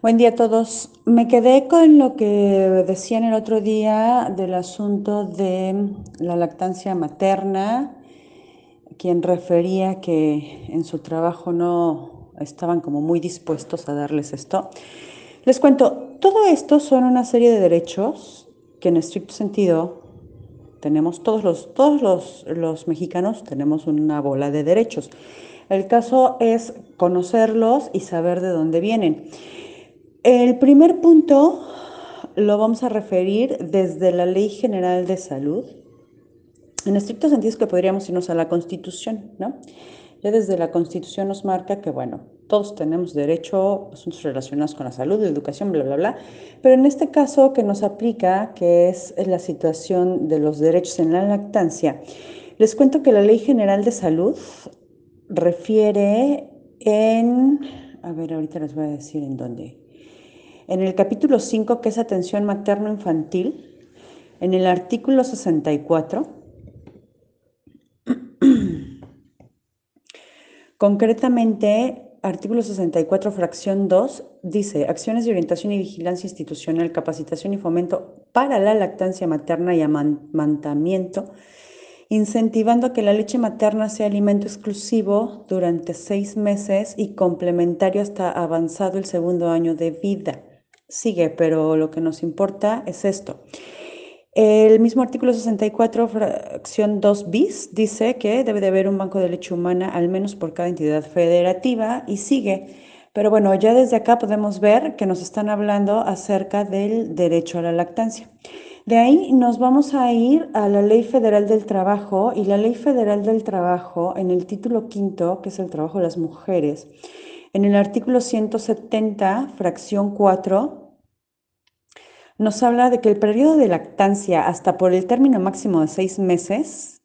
Buen día a todos. Me quedé con lo que decían el otro día del asunto de la lactancia materna, quien refería que en su trabajo no estaban como muy dispuestos a darles esto. Les cuento, todo esto son una serie de derechos que en estricto sentido tenemos todos los, todos los, los mexicanos tenemos una bola de derechos. El caso es conocerlos y saber de dónde vienen. El primer punto lo vamos a referir desde la Ley General de Salud. En estricto sentido es que podríamos irnos a la Constitución, ¿no? Ya desde la Constitución nos marca que, bueno, todos tenemos derecho a asuntos relacionados con la salud, la educación, bla, bla, bla. Pero en este caso que nos aplica, que es la situación de los derechos en la lactancia, les cuento que la Ley General de Salud refiere en, a ver, ahorita les voy a decir en dónde. En el capítulo 5, que es atención materno-infantil, en el artículo 64, concretamente, artículo 64, fracción 2, dice, acciones de orientación y vigilancia institucional, capacitación y fomento para la lactancia materna y amamantamiento, incentivando que la leche materna sea alimento exclusivo durante seis meses y complementario hasta avanzado el segundo año de vida sigue, pero lo que nos importa es esto. El mismo artículo 64, fracción 2 bis, dice que debe de haber un banco de leche humana al menos por cada entidad federativa y sigue. Pero bueno, ya desde acá podemos ver que nos están hablando acerca del derecho a la lactancia. De ahí nos vamos a ir a la Ley Federal del Trabajo y la Ley Federal del Trabajo en el título quinto, que es el trabajo de las mujeres, en el artículo 170, fracción 4, nos habla de que el periodo de lactancia hasta por el término máximo de seis meses,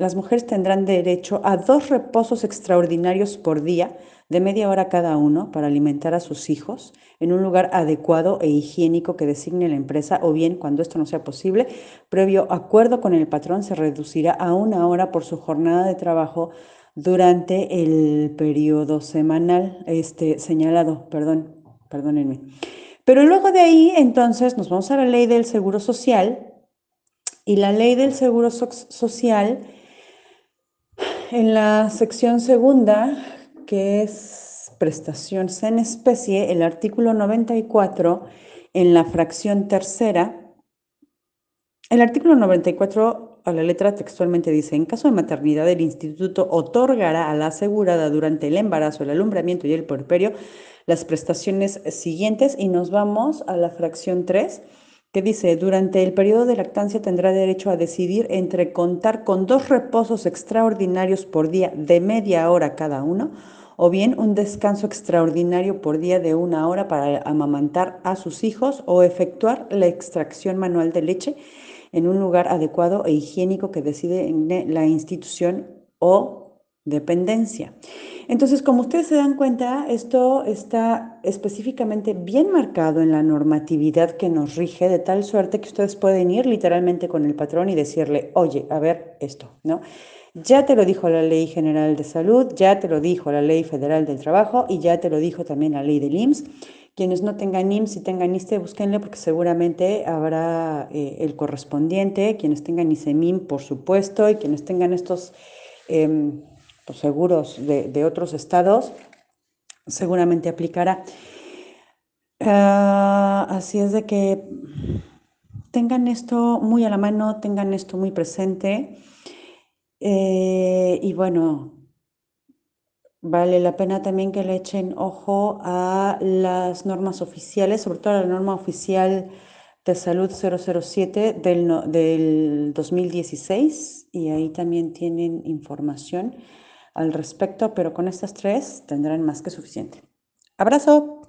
las mujeres tendrán derecho a dos reposos extraordinarios por día de media hora cada uno para alimentar a sus hijos en un lugar adecuado e higiénico que designe la empresa o bien, cuando esto no sea posible, previo acuerdo con el patrón, se reducirá a una hora por su jornada de trabajo durante el periodo semanal este, señalado, perdón, perdónenme. Pero luego de ahí, entonces, nos vamos a la ley del Seguro Social y la ley del Seguro Social, en la sección segunda, que es prestaciones en especie, el artículo 94, en la fracción tercera, el artículo 94 a la letra textualmente dice, en caso de maternidad, el instituto otorgará a la asegurada durante el embarazo, el alumbramiento y el puerperio las prestaciones siguientes y nos vamos a la fracción 3 que dice, durante el periodo de lactancia tendrá derecho a decidir entre contar con dos reposos extraordinarios por día de media hora cada uno o bien un descanso extraordinario por día de una hora para amamantar a sus hijos o efectuar la extracción manual de leche en un lugar adecuado e higiénico que decide la institución o dependencia. Entonces, como ustedes se dan cuenta, esto está específicamente bien marcado en la normatividad que nos rige, de tal suerte que ustedes pueden ir literalmente con el patrón y decirle, oye, a ver esto, ¿no? Ya te lo dijo la Ley General de Salud, ya te lo dijo la Ley Federal del Trabajo y ya te lo dijo también la Ley del IMSS. Quienes no tengan IMSS y tengan ISTE, búsquenle porque seguramente habrá eh, el correspondiente. Quienes tengan ISEMIM, por supuesto, y quienes tengan estos em, pues, seguros de, otros estados, seguramente aplicará. Ah, así es de que tengan esto muy a la mano, tengan esto muy presente. Eh, y bueno, Vale la pena también que le echen ojo a las normas oficiales, sobre todo a la norma oficial de salud 007 del, del 2016 y ahí también tienen información al respecto, pero con estas tres tendrán más que suficiente. Abrazo.